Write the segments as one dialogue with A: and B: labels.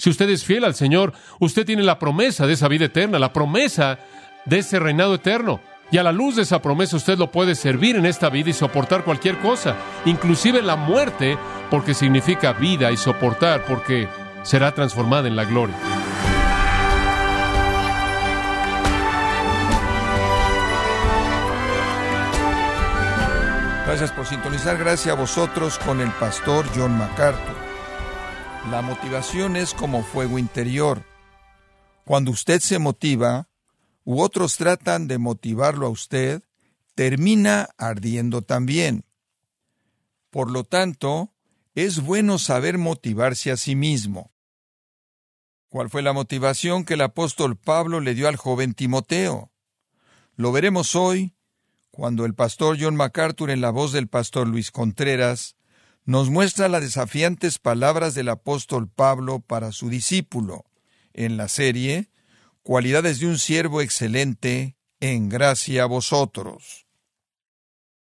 A: Si usted es fiel al Señor, usted tiene la promesa de esa vida eterna, la promesa de ese reinado eterno. Y a la luz de esa promesa usted lo puede servir en esta vida y soportar cualquier cosa, inclusive la muerte, porque significa vida y soportar, porque será transformada en la gloria.
B: Gracias por sintonizar. Gracias a vosotros con el pastor John MacArthur. La motivación es como fuego interior. Cuando usted se motiva, u otros tratan de motivarlo a usted, termina ardiendo también. Por lo tanto, es bueno saber motivarse a sí mismo. ¿Cuál fue la motivación que el apóstol Pablo le dio al joven Timoteo? Lo veremos hoy cuando el pastor John MacArthur en la voz del pastor Luis Contreras nos muestra las desafiantes palabras del apóstol Pablo para su discípulo en la serie Cualidades de un siervo excelente en gracia a vosotros.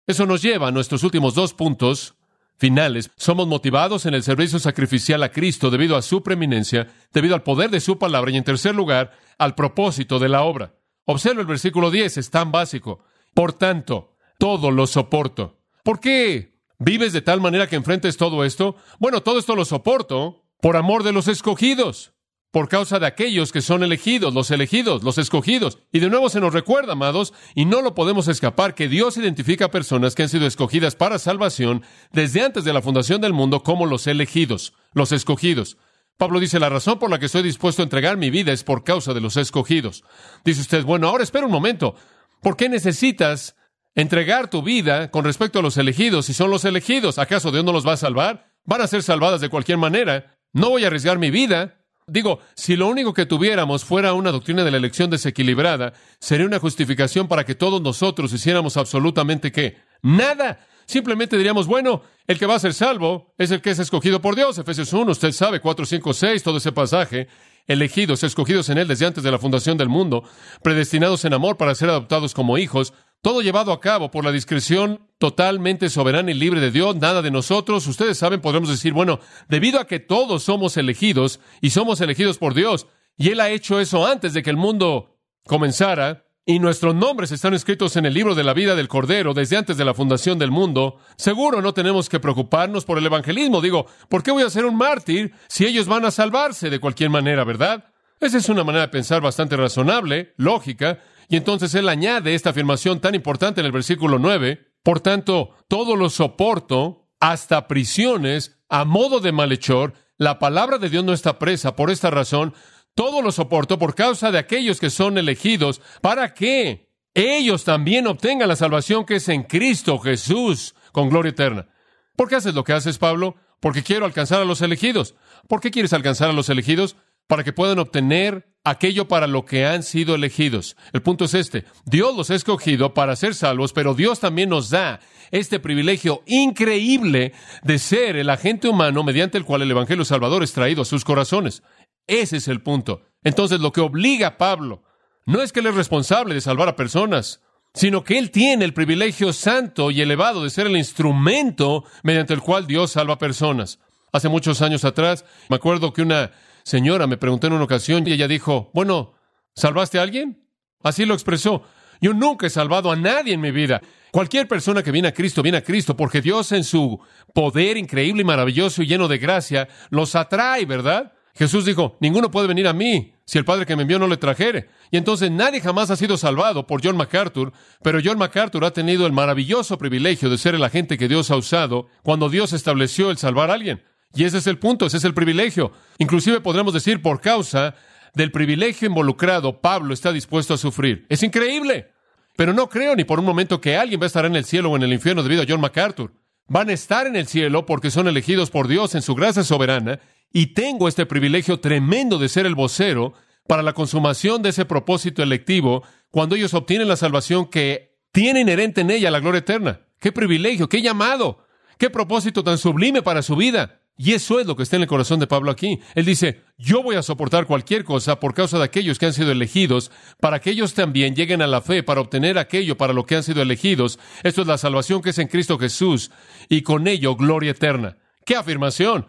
A: Eso nos lleva a nuestros últimos dos puntos finales. Somos motivados en el servicio sacrificial a Cristo debido a su preeminencia, debido al poder de su palabra y en tercer lugar, al propósito de la obra. Observa el versículo 10, es tan básico. Por tanto, todo lo soporto. ¿Por qué vives de tal manera que enfrentes todo esto? Bueno, todo esto lo soporto por amor de los escogidos, por causa de aquellos que son elegidos, los elegidos, los escogidos. Y de nuevo se nos recuerda, amados, y no lo podemos escapar, que Dios identifica personas que han sido escogidas para salvación desde antes de la fundación del mundo como los elegidos, los escogidos. Pablo dice, la razón por la que estoy dispuesto a entregar mi vida es por causa de los escogidos. Dice usted, bueno, ahora espera un momento. ¿Por qué necesitas entregar tu vida con respecto a los elegidos si son los elegidos? ¿Acaso Dios no los va a salvar? Van a ser salvadas de cualquier manera. No voy a arriesgar mi vida. Digo, si lo único que tuviéramos fuera una doctrina de la elección desequilibrada, sería una justificación para que todos nosotros hiciéramos absolutamente qué? Nada. Simplemente diríamos, bueno, el que va a ser salvo es el que es escogido por Dios. Efesios 1, usted sabe, 4, 5, 6, todo ese pasaje elegidos, escogidos en Él desde antes de la fundación del mundo, predestinados en amor para ser adoptados como hijos, todo llevado a cabo por la discreción totalmente soberana y libre de Dios, nada de nosotros. Ustedes saben, podremos decir, bueno, debido a que todos somos elegidos y somos elegidos por Dios, y Él ha hecho eso antes de que el mundo comenzara, y nuestros nombres están escritos en el libro de la vida del Cordero desde antes de la fundación del mundo, seguro no tenemos que preocuparnos por el evangelismo. Digo, ¿por qué voy a ser un mártir si ellos van a salvarse de cualquier manera, verdad? Esa es una manera de pensar bastante razonable, lógica, y entonces él añade esta afirmación tan importante en el versículo 9, por tanto, todo lo soporto, hasta prisiones, a modo de malhechor, la palabra de Dios no está presa, por esta razón, todo lo soporto por causa de aquellos que son elegidos, para que ellos también obtengan la salvación que es en Cristo Jesús, con gloria eterna. ¿Por qué haces lo que haces, Pablo? Porque quiero alcanzar a los elegidos. ¿Por qué quieres alcanzar a los elegidos? Para que puedan obtener aquello para lo que han sido elegidos. El punto es este. Dios los ha escogido para ser salvos, pero Dios también nos da este privilegio increíble de ser el agente humano mediante el cual el Evangelio Salvador es traído a sus corazones. Ese es el punto. Entonces, lo que obliga a Pablo no es que él es responsable de salvar a personas, sino que él tiene el privilegio santo y elevado de ser el instrumento mediante el cual Dios salva a personas. Hace muchos años atrás, me acuerdo que una señora me preguntó en una ocasión y ella dijo, bueno, ¿salvaste a alguien? Así lo expresó. Yo nunca he salvado a nadie en mi vida. Cualquier persona que viene a Cristo, viene a Cristo, porque Dios en su poder increíble y maravilloso y lleno de gracia, los atrae, ¿verdad? Jesús dijo, ninguno puede venir a mí si el Padre que me envió no le trajere. Y entonces nadie jamás ha sido salvado por John MacArthur, pero John MacArthur ha tenido el maravilloso privilegio de ser el agente que Dios ha usado cuando Dios estableció el salvar a alguien. Y ese es el punto, ese es el privilegio. Inclusive podremos decir por causa del privilegio involucrado, Pablo está dispuesto a sufrir. Es increíble. Pero no creo ni por un momento que alguien va a estar en el cielo o en el infierno debido a John MacArthur. Van a estar en el cielo porque son elegidos por Dios en su gracia soberana y tengo este privilegio tremendo de ser el vocero para la consumación de ese propósito electivo cuando ellos obtienen la salvación que tiene inherente en ella la gloria eterna. ¡Qué privilegio! ¡Qué llamado! ¡Qué propósito tan sublime para su vida! Y eso es lo que está en el corazón de Pablo aquí. Él dice, yo voy a soportar cualquier cosa por causa de aquellos que han sido elegidos, para que ellos también lleguen a la fe, para obtener aquello para lo que han sido elegidos. Esto es la salvación que es en Cristo Jesús, y con ello gloria eterna. ¡Qué afirmación!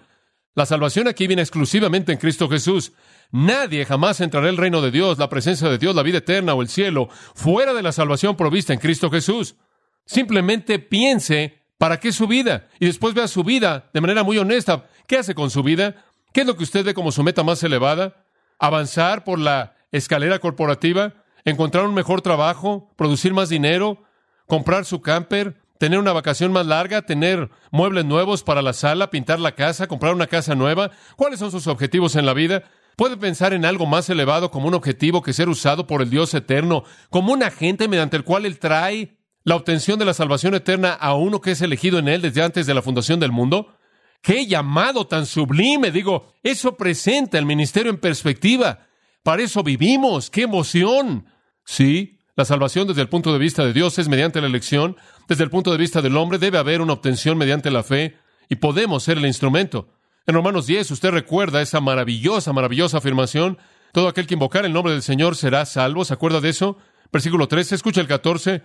A: La salvación aquí viene exclusivamente en Cristo Jesús. Nadie jamás entrará el reino de Dios, la presencia de Dios, la vida eterna o el cielo, fuera de la salvación provista en Cristo Jesús. Simplemente piense para qué su vida y después vea su vida de manera muy honesta. ¿Qué hace con su vida? ¿Qué es lo que usted ve como su meta más elevada? ¿Avanzar por la escalera corporativa? ¿Encontrar un mejor trabajo? ¿Producir más dinero? ¿Comprar su camper? ¿Tener una vacación más larga? ¿Tener muebles nuevos para la sala? ¿Pintar la casa? ¿Comprar una casa nueva? ¿Cuáles son sus objetivos en la vida? Puede pensar en algo más elevado como un objetivo que ser usado por el Dios eterno, como un agente mediante el cual Él trae la obtención de la salvación eterna a uno que es elegido en Él desde antes de la fundación del mundo. ¡Qué llamado tan sublime! Digo, eso presenta el ministerio en perspectiva. Para eso vivimos. ¡Qué emoción! Sí, la salvación desde el punto de vista de Dios es mediante la elección. Desde el punto de vista del hombre debe haber una obtención mediante la fe y podemos ser el instrumento. En Romanos 10 usted recuerda esa maravillosa, maravillosa afirmación. Todo aquel que invocar el nombre del Señor será salvo. ¿Se acuerda de eso? Versículo 13, escucha el 14.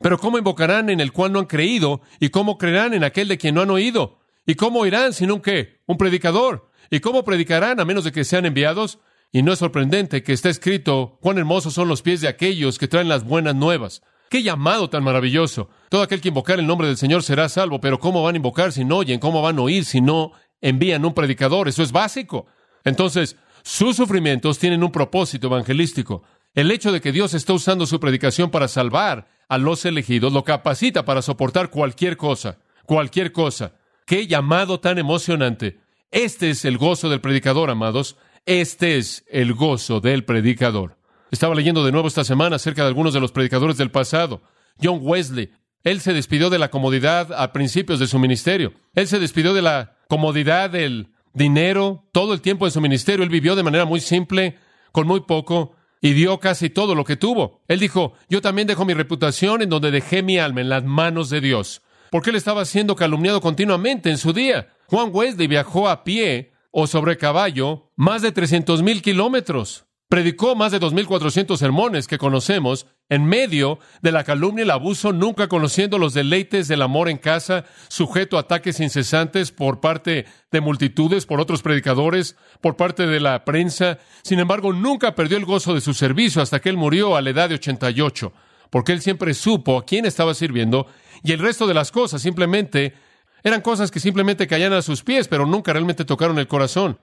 A: Pero ¿cómo invocarán en el cual no han creído? ¿Y cómo creerán en aquel de quien no han oído? ¿Y cómo oirán sino un qué? Un predicador. ¿Y cómo predicarán a menos de que sean enviados? Y no es sorprendente que está escrito cuán hermosos son los pies de aquellos que traen las buenas nuevas. ¡Qué llamado tan maravilloso! Todo aquel que invocar el nombre del Señor será salvo, pero ¿cómo van a invocar si no oyen? ¿Cómo van a oír si no envían un predicador. Eso es básico. Entonces, sus sufrimientos tienen un propósito evangelístico. El hecho de que Dios está usando su predicación para salvar a los elegidos lo capacita para soportar cualquier cosa, cualquier cosa. Qué llamado tan emocionante. Este es el gozo del predicador, amados. Este es el gozo del predicador. Estaba leyendo de nuevo esta semana acerca de algunos de los predicadores del pasado. John Wesley. Él se despidió de la comodidad a principios de su ministerio. Él se despidió de la comodidad del dinero, todo el tiempo en su ministerio. Él vivió de manera muy simple, con muy poco, y dio casi todo lo que tuvo. Él dijo, yo también dejo mi reputación en donde dejé mi alma, en las manos de Dios. Porque él estaba siendo calumniado continuamente en su día. Juan Wesley viajó a pie o sobre caballo más de trescientos mil kilómetros. Predicó más de 2.400 sermones que conocemos en medio de la calumnia y el abuso, nunca conociendo los deleites del amor en casa, sujeto a ataques incesantes por parte de multitudes, por otros predicadores, por parte de la prensa. Sin embargo, nunca perdió el gozo de su servicio hasta que él murió a la edad de 88, porque él siempre supo a quién estaba sirviendo y el resto de las cosas simplemente eran cosas que simplemente caían a sus pies, pero nunca realmente tocaron el corazón.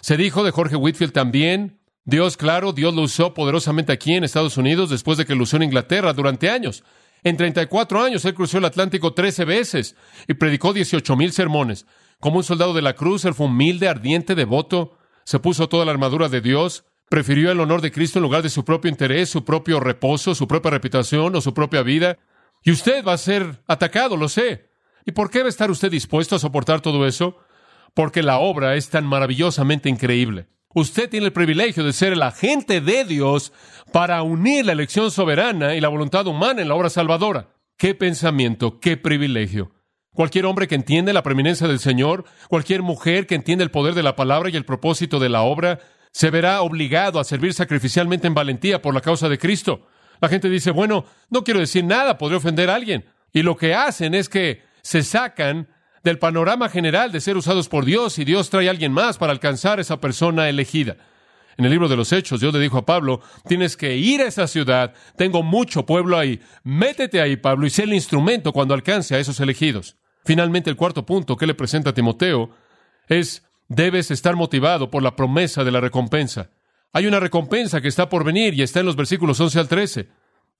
A: Se dijo de Jorge Whitfield también, Dios, claro, Dios lo usó poderosamente aquí en Estados Unidos después de que lo usó en Inglaterra durante años. En 34 años él cruzó el Atlántico 13 veces y predicó 18 mil sermones. Como un soldado de la cruz, él fue humilde, ardiente, devoto, se puso toda la armadura de Dios, prefirió el honor de Cristo en lugar de su propio interés, su propio reposo, su propia reputación o su propia vida. Y usted va a ser atacado, lo sé. ¿Y por qué va a estar usted dispuesto a soportar todo eso? Porque la obra es tan maravillosamente increíble. Usted tiene el privilegio de ser el agente de Dios para unir la elección soberana y la voluntad humana en la obra salvadora. Qué pensamiento, qué privilegio. Cualquier hombre que entiende la preeminencia del Señor, cualquier mujer que entiende el poder de la palabra y el propósito de la obra, se verá obligado a servir sacrificialmente en valentía por la causa de Cristo. La gente dice, bueno, no quiero decir nada, podría ofender a alguien. Y lo que hacen es que se sacan del panorama general de ser usados por Dios y Dios trae a alguien más para alcanzar a esa persona elegida. En el libro de los Hechos, Dios le dijo a Pablo, tienes que ir a esa ciudad, tengo mucho pueblo ahí, métete ahí, Pablo, y sé el instrumento cuando alcance a esos elegidos. Finalmente, el cuarto punto que le presenta Timoteo es, debes estar motivado por la promesa de la recompensa. Hay una recompensa que está por venir y está en los versículos 11 al 13.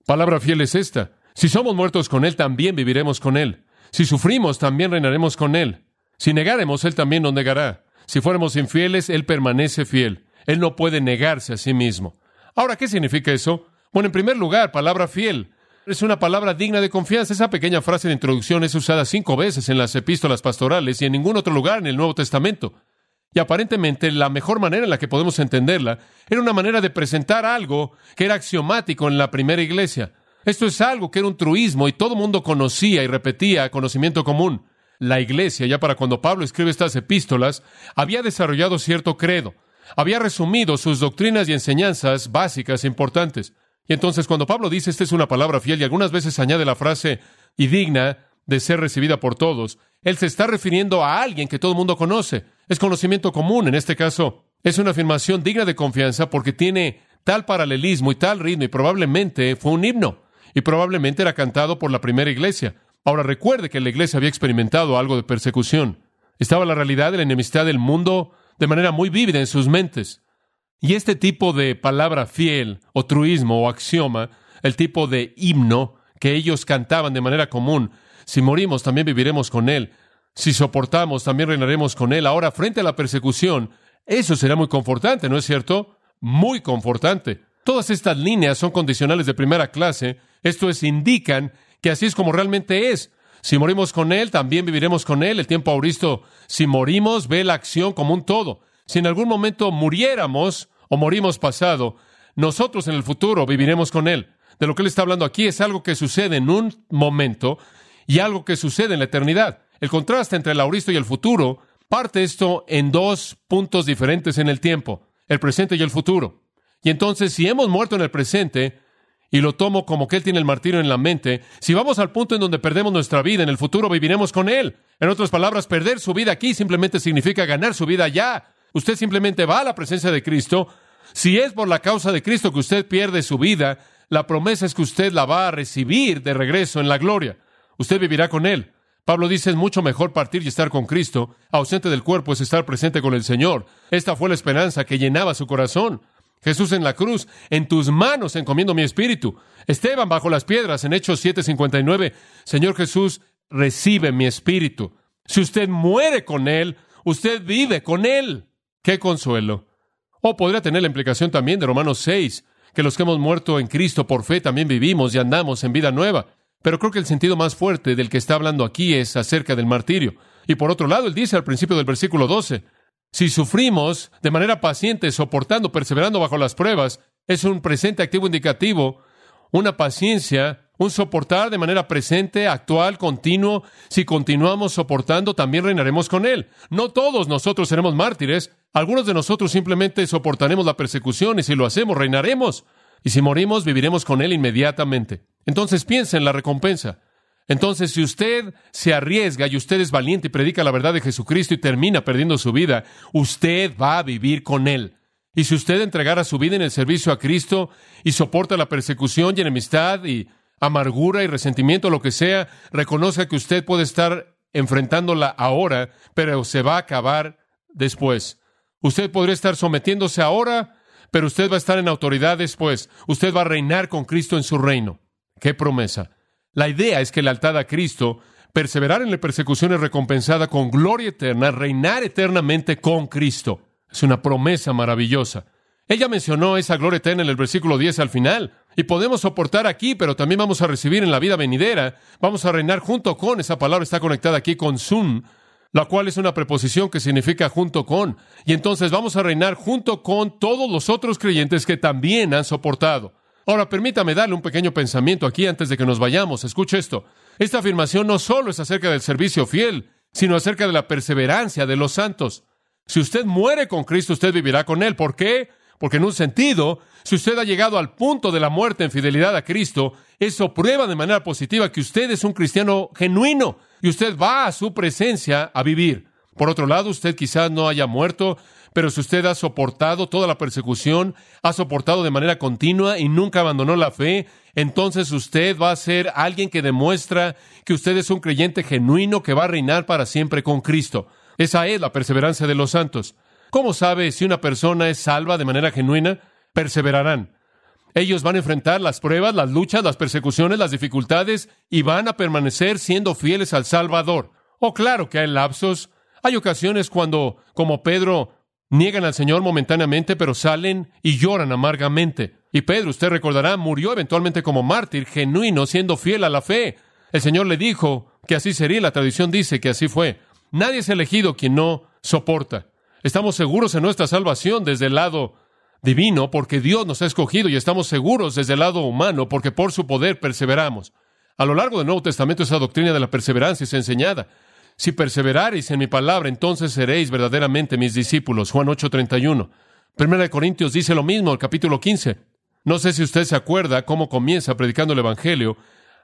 A: Palabra fiel es esta. Si somos muertos con Él, también viviremos con Él. Si sufrimos, también reinaremos con Él. Si negaremos, Él también nos negará. Si fuéramos infieles, Él permanece fiel. Él no puede negarse a sí mismo. Ahora, ¿qué significa eso? Bueno, en primer lugar, palabra fiel. Es una palabra digna de confianza. Esa pequeña frase de introducción es usada cinco veces en las epístolas pastorales y en ningún otro lugar en el Nuevo Testamento. Y aparentemente la mejor manera en la que podemos entenderla era una manera de presentar algo que era axiomático en la primera iglesia. Esto es algo que era un truismo y todo el mundo conocía y repetía conocimiento común. La iglesia, ya para cuando Pablo escribe estas epístolas, había desarrollado cierto credo, había resumido sus doctrinas y enseñanzas básicas e importantes. Y entonces cuando Pablo dice esta es una palabra fiel y algunas veces añade la frase y digna de ser recibida por todos, él se está refiriendo a alguien que todo el mundo conoce. Es conocimiento común. En este caso, es una afirmación digna de confianza porque tiene tal paralelismo y tal ritmo y probablemente fue un himno y probablemente era cantado por la primera iglesia. Ahora recuerde que la iglesia había experimentado algo de persecución. Estaba la realidad de la enemistad del mundo de manera muy vívida en sus mentes. Y este tipo de palabra fiel, o truismo, o axioma, el tipo de himno que ellos cantaban de manera común, si morimos también viviremos con Él, si soportamos también reinaremos con Él. Ahora, frente a la persecución, eso será muy confortante, ¿no es cierto? Muy confortante. Todas estas líneas son condicionales de primera clase, esto es, indican que así es como realmente es. Si morimos con Él, también viviremos con Él. El tiempo auristo, si morimos, ve la acción como un todo. Si en algún momento muriéramos o morimos pasado, nosotros en el futuro viviremos con Él. De lo que Él está hablando aquí es algo que sucede en un momento y algo que sucede en la eternidad. El contraste entre el auristo y el futuro parte esto en dos puntos diferentes en el tiempo, el presente y el futuro. Y entonces, si hemos muerto en el presente, y lo tomo como que Él tiene el martirio en la mente, si vamos al punto en donde perdemos nuestra vida, en el futuro viviremos con Él. En otras palabras, perder su vida aquí simplemente significa ganar su vida allá. Usted simplemente va a la presencia de Cristo. Si es por la causa de Cristo que usted pierde su vida, la promesa es que usted la va a recibir de regreso en la gloria. Usted vivirá con Él. Pablo dice, es mucho mejor partir y estar con Cristo. Ausente del cuerpo es estar presente con el Señor. Esta fue la esperanza que llenaba su corazón. Jesús en la cruz, en tus manos encomiendo mi espíritu. Esteban bajo las piedras en Hechos 7:59, Señor Jesús, recibe mi espíritu. Si usted muere con Él, usted vive con Él. ¡Qué consuelo! O podría tener la implicación también de Romanos 6, que los que hemos muerto en Cristo por fe también vivimos y andamos en vida nueva. Pero creo que el sentido más fuerte del que está hablando aquí es acerca del martirio. Y por otro lado, él dice al principio del versículo 12, si sufrimos de manera paciente, soportando, perseverando bajo las pruebas, es un presente activo indicativo, una paciencia, un soportar de manera presente, actual, continuo. Si continuamos soportando, también reinaremos con Él. No todos nosotros seremos mártires, algunos de nosotros simplemente soportaremos la persecución y si lo hacemos, reinaremos. Y si morimos, viviremos con Él inmediatamente. Entonces piensa en la recompensa. Entonces, si usted se arriesga y usted es valiente y predica la verdad de Jesucristo y termina perdiendo su vida, usted va a vivir con Él. Y si usted entregara su vida en el servicio a Cristo y soporta la persecución y enemistad y amargura y resentimiento, lo que sea, reconozca que usted puede estar enfrentándola ahora, pero se va a acabar después. Usted podría estar sometiéndose ahora, pero usted va a estar en autoridad después. Usted va a reinar con Cristo en su reino. ¡Qué promesa! La idea es que lealtad a Cristo, perseverar en la persecución es recompensada con gloria eterna, reinar eternamente con Cristo. Es una promesa maravillosa. Ella mencionó esa gloria eterna en el versículo 10 al final. Y podemos soportar aquí, pero también vamos a recibir en la vida venidera. Vamos a reinar junto con, esa palabra está conectada aquí con sun, la cual es una preposición que significa junto con. Y entonces vamos a reinar junto con todos los otros creyentes que también han soportado. Ahora, permítame darle un pequeño pensamiento aquí antes de que nos vayamos. Escuche esto. Esta afirmación no solo es acerca del servicio fiel, sino acerca de la perseverancia de los santos. Si usted muere con Cristo, usted vivirá con Él. ¿Por qué? Porque en un sentido, si usted ha llegado al punto de la muerte en fidelidad a Cristo, eso prueba de manera positiva que usted es un cristiano genuino y usted va a su presencia a vivir. Por otro lado, usted quizás no haya muerto, pero si usted ha soportado toda la persecución, ha soportado de manera continua y nunca abandonó la fe, entonces usted va a ser alguien que demuestra que usted es un creyente genuino que va a reinar para siempre con Cristo. Esa es la perseverancia de los santos. ¿Cómo sabe si una persona es salva de manera genuina? Perseverarán. Ellos van a enfrentar las pruebas, las luchas, las persecuciones, las dificultades y van a permanecer siendo fieles al Salvador. Oh, claro que hay lapsos. Hay ocasiones cuando, como Pedro, Niegan al Señor momentáneamente, pero salen y lloran amargamente. Y Pedro, usted recordará, murió eventualmente como mártir, genuino, siendo fiel a la fe. El Señor le dijo que así sería, la tradición dice que así fue. Nadie es elegido quien no soporta. Estamos seguros en nuestra salvación desde el lado divino porque Dios nos ha escogido y estamos seguros desde el lado humano porque por su poder perseveramos. A lo largo del Nuevo Testamento esa doctrina de la perseverancia es enseñada. Si perseverareis en mi palabra, entonces seréis verdaderamente mis discípulos. Juan 8:31. Primera de Corintios dice lo mismo, el capítulo 15. No sé si usted se acuerda cómo comienza predicando el Evangelio.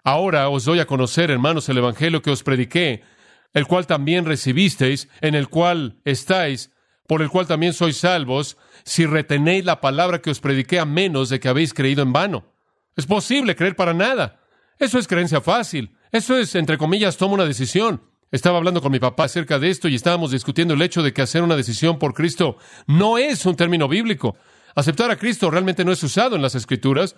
A: Ahora os doy a conocer, hermanos, el Evangelio que os prediqué, el cual también recibisteis, en el cual estáis, por el cual también sois salvos, si retenéis la palabra que os prediqué a menos de que habéis creído en vano. Es posible creer para nada. Eso es creencia fácil. Eso es, entre comillas, toma una decisión. Estaba hablando con mi papá acerca de esto y estábamos discutiendo el hecho de que hacer una decisión por Cristo no es un término bíblico. Aceptar a Cristo realmente no es usado en las Escrituras.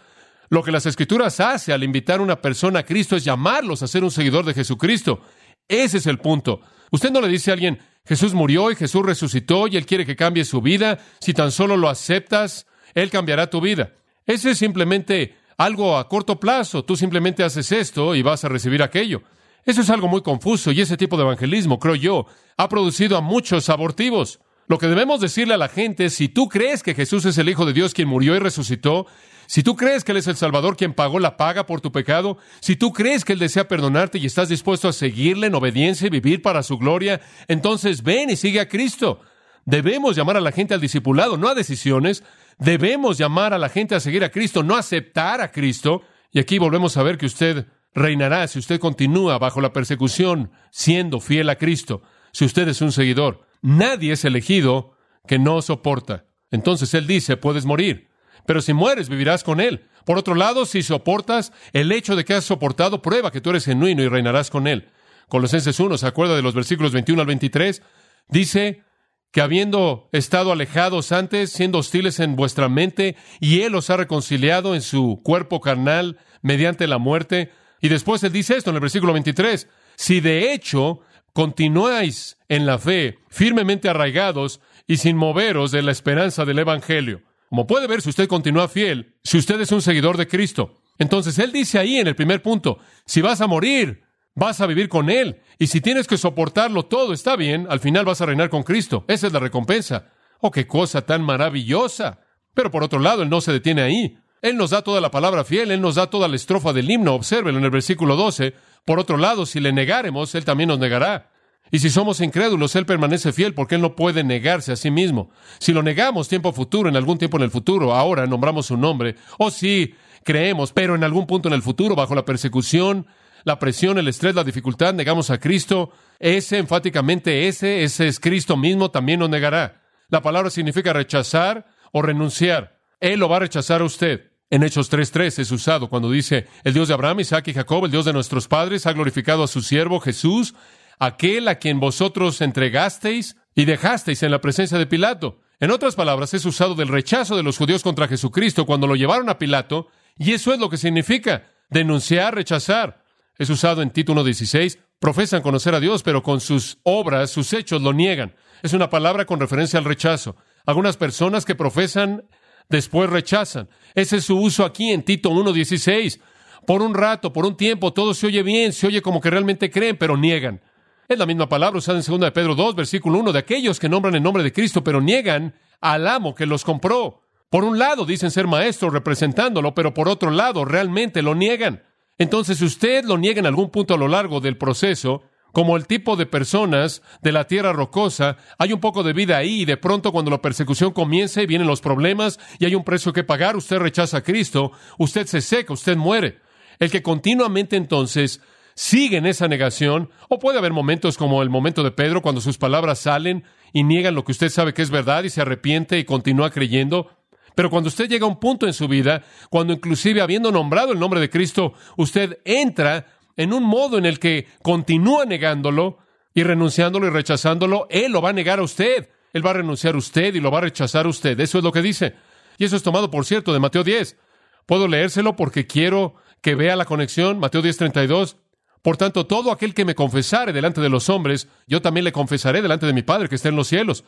A: Lo que las Escrituras hace al invitar a una persona a Cristo es llamarlos a ser un seguidor de Jesucristo. Ese es el punto. Usted no le dice a alguien, Jesús murió y Jesús resucitó y Él quiere que cambie su vida. Si tan solo lo aceptas, Él cambiará tu vida. Ese es simplemente algo a corto plazo. Tú simplemente haces esto y vas a recibir aquello. Eso es algo muy confuso y ese tipo de evangelismo, creo yo, ha producido a muchos abortivos. Lo que debemos decirle a la gente es, si tú crees que Jesús es el Hijo de Dios quien murió y resucitó, si tú crees que Él es el Salvador quien pagó la paga por tu pecado, si tú crees que Él desea perdonarte y estás dispuesto a seguirle en obediencia y vivir para su gloria, entonces ven y sigue a Cristo. Debemos llamar a la gente al discipulado, no a decisiones. Debemos llamar a la gente a seguir a Cristo, no a aceptar a Cristo. Y aquí volvemos a ver que usted reinará si usted continúa bajo la persecución, siendo fiel a Cristo, si usted es un seguidor. Nadie es elegido que no soporta. Entonces Él dice, puedes morir, pero si mueres, vivirás con Él. Por otro lado, si soportas, el hecho de que has soportado prueba que tú eres genuino y reinarás con Él. Colosenses 1, ¿se acuerda de los versículos 21 al 23? Dice que habiendo estado alejados antes, siendo hostiles en vuestra mente, y Él os ha reconciliado en su cuerpo carnal mediante la muerte, y después él dice esto en el versículo 23, si de hecho continuáis en la fe, firmemente arraigados y sin moveros de la esperanza del Evangelio. Como puede ver, si usted continúa fiel, si usted es un seguidor de Cristo, entonces él dice ahí en el primer punto, si vas a morir, vas a vivir con Él. Y si tienes que soportarlo todo, está bien, al final vas a reinar con Cristo. Esa es la recompensa. Oh, qué cosa tan maravillosa. Pero por otro lado, Él no se detiene ahí. Él nos da toda la palabra fiel, Él nos da toda la estrofa del himno. Obsérvelo en el versículo 12. Por otro lado, si le negáremos, Él también nos negará. Y si somos incrédulos, Él permanece fiel porque Él no puede negarse a sí mismo. Si lo negamos tiempo futuro, en algún tiempo en el futuro, ahora nombramos su nombre, o si creemos, pero en algún punto en el futuro, bajo la persecución, la presión, el estrés, la dificultad, negamos a Cristo, ese enfáticamente ese, ese es Cristo mismo, también nos negará. La palabra significa rechazar o renunciar. Él lo va a rechazar a usted. En Hechos 3.3 es usado cuando dice, el Dios de Abraham, Isaac y Jacob, el Dios de nuestros padres, ha glorificado a su siervo Jesús, aquel a quien vosotros entregasteis y dejasteis en la presencia de Pilato. En otras palabras, es usado del rechazo de los judíos contra Jesucristo cuando lo llevaron a Pilato, y eso es lo que significa denunciar, rechazar. Es usado en Tito 1.16, profesan conocer a Dios, pero con sus obras, sus hechos lo niegan. Es una palabra con referencia al rechazo. Algunas personas que profesan después rechazan. Ese es su uso aquí en Tito 1.16. Por un rato, por un tiempo, todo se oye bien, se oye como que realmente creen, pero niegan. Es la misma palabra usada en 2 de Pedro 2, versículo 1, de aquellos que nombran el nombre de Cristo, pero niegan al amo que los compró. Por un lado dicen ser maestros representándolo, pero por otro lado realmente lo niegan. Entonces, si usted lo niega en algún punto a lo largo del proceso, como el tipo de personas de la tierra rocosa, hay un poco de vida ahí y de pronto cuando la persecución comienza y vienen los problemas y hay un precio que pagar, usted rechaza a Cristo, usted se seca, usted muere. El que continuamente entonces sigue en esa negación, o puede haber momentos como el momento de Pedro cuando sus palabras salen y niegan lo que usted sabe que es verdad y se arrepiente y continúa creyendo, pero cuando usted llega a un punto en su vida, cuando inclusive habiendo nombrado el nombre de Cristo, usted entra en un modo en el que continúa negándolo y renunciándolo y rechazándolo, Él lo va a negar a usted. Él va a renunciar a usted y lo va a rechazar a usted. Eso es lo que dice. Y eso es tomado, por cierto, de Mateo 10. Puedo leérselo porque quiero que vea la conexión. Mateo 10, 32. Por tanto, todo aquel que me confesare delante de los hombres, yo también le confesaré delante de mi Padre que está en los cielos.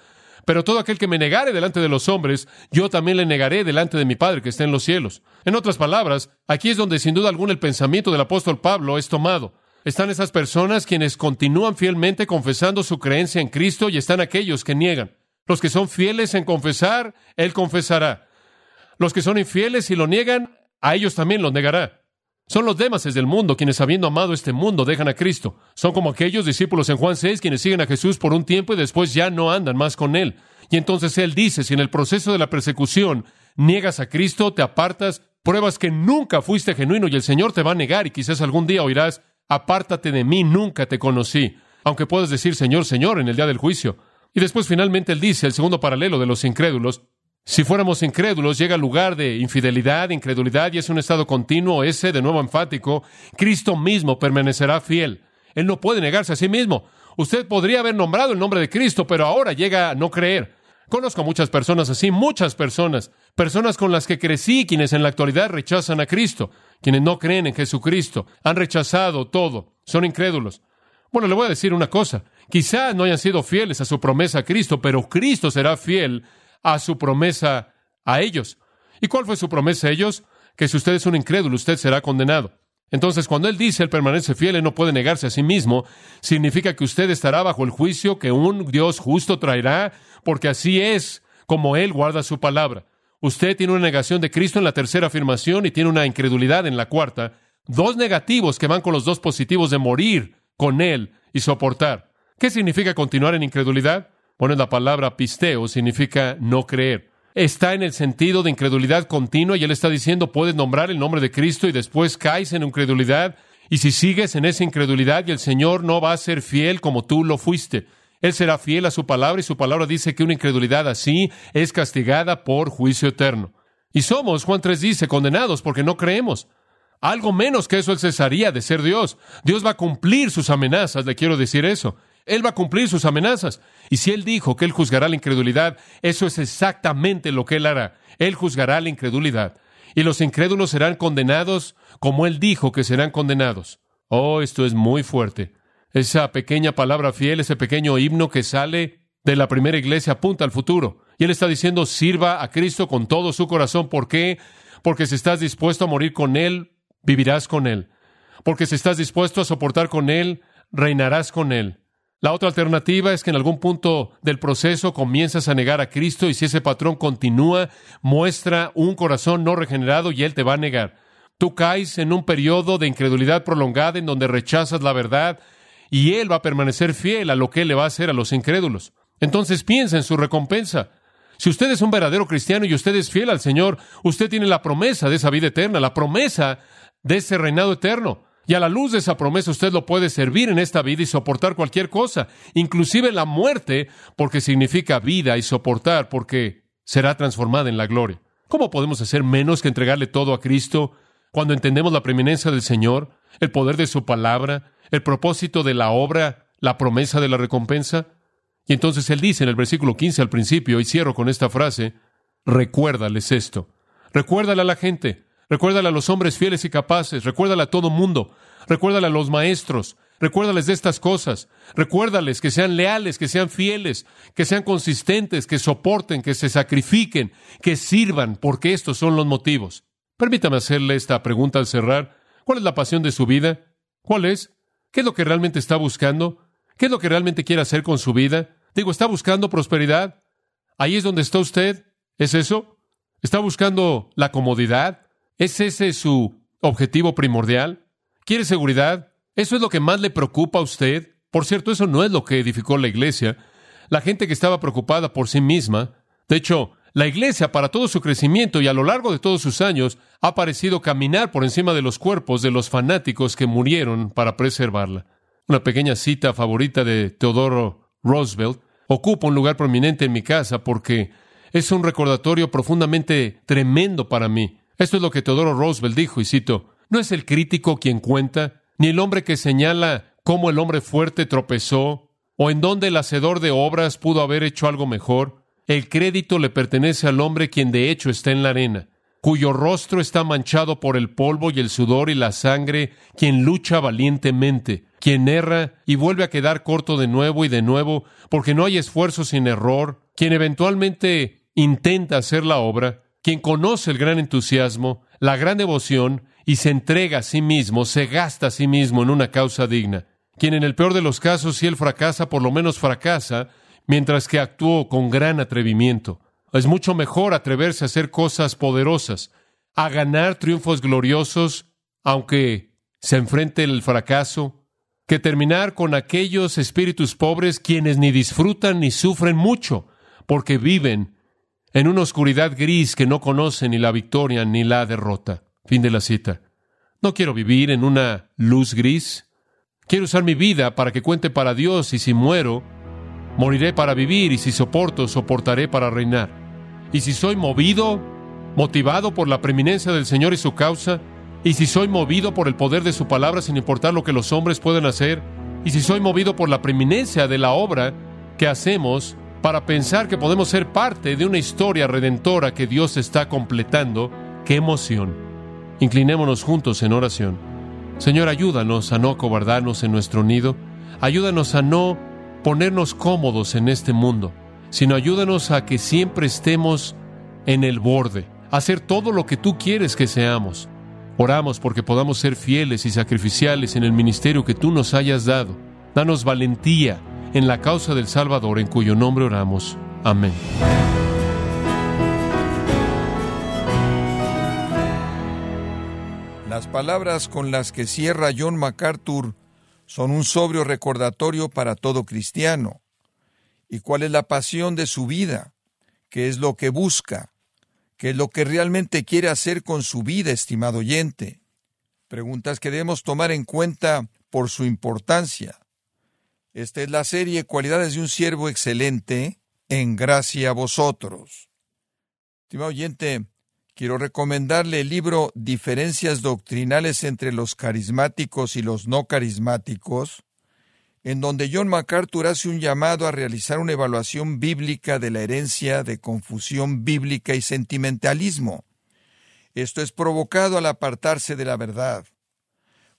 A: Pero todo aquel que me negare delante de los hombres, yo también le negaré delante de mi Padre que está en los cielos. En otras palabras, aquí es donde sin duda alguna el pensamiento del apóstol Pablo es tomado. Están esas personas quienes continúan fielmente confesando su creencia en Cristo y están aquellos que niegan. Los que son fieles en confesar, Él confesará. Los que son infieles y lo niegan, a ellos también lo negará. Son los demás del mundo quienes, habiendo amado este mundo, dejan a Cristo. Son como aquellos discípulos en Juan 6 quienes siguen a Jesús por un tiempo y después ya no andan más con Él. Y entonces Él dice, si en el proceso de la persecución niegas a Cristo, te apartas, pruebas que nunca fuiste genuino y el Señor te va a negar y quizás algún día oirás, apártate de mí, nunca te conocí. aunque puedas decir Señor, Señor en el día del juicio. Y después finalmente él dice, el segundo paralelo de los incrédulos, si fuéramos incrédulos, llega al lugar de infidelidad, incredulidad, y es un estado continuo, ese, de nuevo enfático, Cristo mismo permanecerá fiel. Él no puede negarse a sí mismo. Usted podría haber nombrado el nombre de Cristo, pero ahora llega a no creer. Conozco muchas personas así, muchas personas, personas con las que crecí, quienes en la actualidad rechazan a Cristo, quienes no creen en Jesucristo, han rechazado todo, son incrédulos. Bueno, le voy a decir una cosa, quizás no hayan sido fieles a su promesa a Cristo, pero Cristo será fiel a su promesa a ellos. ¿Y cuál fue su promesa a ellos? Que si usted es un incrédulo, usted será condenado. Entonces, cuando Él dice Él permanece fiel, Él no puede negarse a sí mismo, significa que usted estará bajo el juicio que un Dios justo traerá, porque así es como Él guarda su palabra. Usted tiene una negación de Cristo en la tercera afirmación y tiene una incredulidad en la cuarta, dos negativos que van con los dos positivos de morir con Él y soportar. ¿Qué significa continuar en incredulidad? Bueno, la palabra pisteo significa no creer está en el sentido de incredulidad continua y él está diciendo, puedes nombrar el nombre de Cristo y después caes en incredulidad. Y si sigues en esa incredulidad y el Señor no va a ser fiel como tú lo fuiste, Él será fiel a su palabra y su palabra dice que una incredulidad así es castigada por juicio eterno. Y somos, Juan 3 dice, condenados porque no creemos. Algo menos que eso Él cesaría de ser Dios. Dios va a cumplir sus amenazas, le quiero decir eso. Él va a cumplir sus amenazas. Y si Él dijo que Él juzgará la incredulidad, eso es exactamente lo que Él hará. Él juzgará la incredulidad. Y los incrédulos serán condenados como Él dijo que serán condenados. Oh, esto es muy fuerte. Esa pequeña palabra fiel, ese pequeño himno que sale de la primera iglesia apunta al futuro. Y Él está diciendo, sirva a Cristo con todo su corazón. ¿Por qué? Porque si estás dispuesto a morir con Él, vivirás con Él. Porque si estás dispuesto a soportar con Él, reinarás con Él. La otra alternativa es que en algún punto del proceso comienzas a negar a Cristo y si ese patrón continúa, muestra un corazón no regenerado y Él te va a negar. Tú caes en un periodo de incredulidad prolongada en donde rechazas la verdad y Él va a permanecer fiel a lo que Él le va a hacer a los incrédulos. Entonces piensa en su recompensa. Si usted es un verdadero cristiano y usted es fiel al Señor, usted tiene la promesa de esa vida eterna, la promesa de ese reinado eterno. Y a la luz de esa promesa usted lo puede servir en esta vida y soportar cualquier cosa, inclusive la muerte, porque significa vida y soportar, porque será transformada en la gloria. ¿Cómo podemos hacer menos que entregarle todo a Cristo cuando entendemos la preeminencia del Señor, el poder de su palabra, el propósito de la obra, la promesa de la recompensa? Y entonces él dice en el versículo 15 al principio, y cierro con esta frase, recuérdales esto. Recuérdale a la gente, Recuérdale a los hombres fieles y capaces, recuérdale a todo mundo, recuérdale a los maestros, recuérdales de estas cosas, recuérdales que sean leales, que sean fieles, que sean consistentes, que soporten, que se sacrifiquen, que sirvan, porque estos son los motivos. Permítame hacerle esta pregunta al cerrar. ¿Cuál es la pasión de su vida? ¿Cuál es? ¿Qué es lo que realmente está buscando? ¿Qué es lo que realmente quiere hacer con su vida? Digo, ¿está buscando prosperidad? ¿Ahí es donde está usted? ¿Es eso? ¿Está buscando la comodidad? ¿Es ese su objetivo primordial? ¿Quiere seguridad? ¿Eso es lo que más le preocupa a usted? Por cierto, eso no es lo que edificó la iglesia. La gente que estaba preocupada por sí misma. De hecho, la iglesia, para todo su crecimiento y a lo largo de todos sus años, ha parecido caminar por encima de los cuerpos de los fanáticos que murieron para preservarla. Una pequeña cita favorita de Teodoro Roosevelt ocupa un lugar prominente en mi casa porque es un recordatorio profundamente tremendo para mí. Esto es lo que Teodoro Roosevelt dijo, y cito, no es el crítico quien cuenta, ni el hombre que señala cómo el hombre fuerte tropezó, o en dónde el hacedor de obras pudo haber hecho algo mejor. El crédito le pertenece al hombre quien de hecho está en la arena, cuyo rostro está manchado por el polvo y el sudor y la sangre, quien lucha valientemente, quien erra y vuelve a quedar corto de nuevo y de nuevo, porque no hay esfuerzo sin error, quien eventualmente intenta hacer la obra, quien conoce el gran entusiasmo, la gran devoción y se entrega a sí mismo, se gasta a sí mismo en una causa digna. Quien en el peor de los casos, si él fracasa, por lo menos fracasa, mientras que actuó con gran atrevimiento. Es mucho mejor atreverse a hacer cosas poderosas, a ganar triunfos gloriosos, aunque se enfrente el fracaso, que terminar con aquellos espíritus pobres quienes ni disfrutan ni sufren mucho, porque viven en una oscuridad gris que no conoce ni la victoria ni la derrota. Fin de la cita. No quiero vivir en una luz gris. Quiero usar mi vida para que cuente para Dios y si muero, moriré para vivir y si soporto, soportaré para reinar. Y si soy movido, motivado por la preeminencia del Señor y su causa, y si soy movido por el poder de su palabra sin importar lo que los hombres pueden hacer, y si soy movido por la preeminencia de la obra que hacemos para pensar que podemos ser parte de una historia redentora que Dios está completando, qué emoción. Inclinémonos juntos en oración. Señor, ayúdanos a no acobardarnos en nuestro nido, ayúdanos a no ponernos cómodos en este mundo, sino ayúdanos a que siempre estemos en el borde, a hacer todo lo que tú quieres que seamos. Oramos porque podamos ser fieles y sacrificiales en el ministerio que tú nos hayas dado. Danos valentía en la causa del Salvador en cuyo nombre oramos. Amén.
B: Las palabras con las que cierra John MacArthur son un sobrio recordatorio para todo cristiano. ¿Y cuál es la pasión de su vida? ¿Qué es lo que busca? ¿Qué es lo que realmente quiere hacer con su vida, estimado oyente? Preguntas que debemos tomar en cuenta por su importancia. Esta es la serie Cualidades de un siervo excelente, en gracia a vosotros. Estimado oyente, quiero recomendarle el libro Diferencias doctrinales entre los carismáticos y los no carismáticos, en donde John MacArthur hace un llamado a realizar una evaluación bíblica de la herencia de confusión bíblica y sentimentalismo. Esto es provocado al apartarse de la verdad.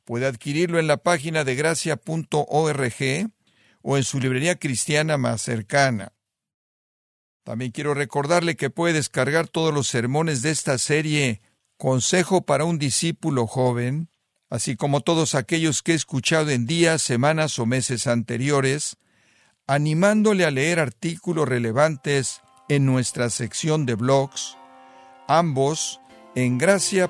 B: Puede adquirirlo en la página de gracia.org o en su librería cristiana más cercana. También quiero recordarle que puede descargar todos los sermones de esta serie Consejo para un discípulo joven, así como todos aquellos que he escuchado en días, semanas o meses anteriores, animándole a leer artículos relevantes en nuestra sección de blogs, ambos en gracia.org.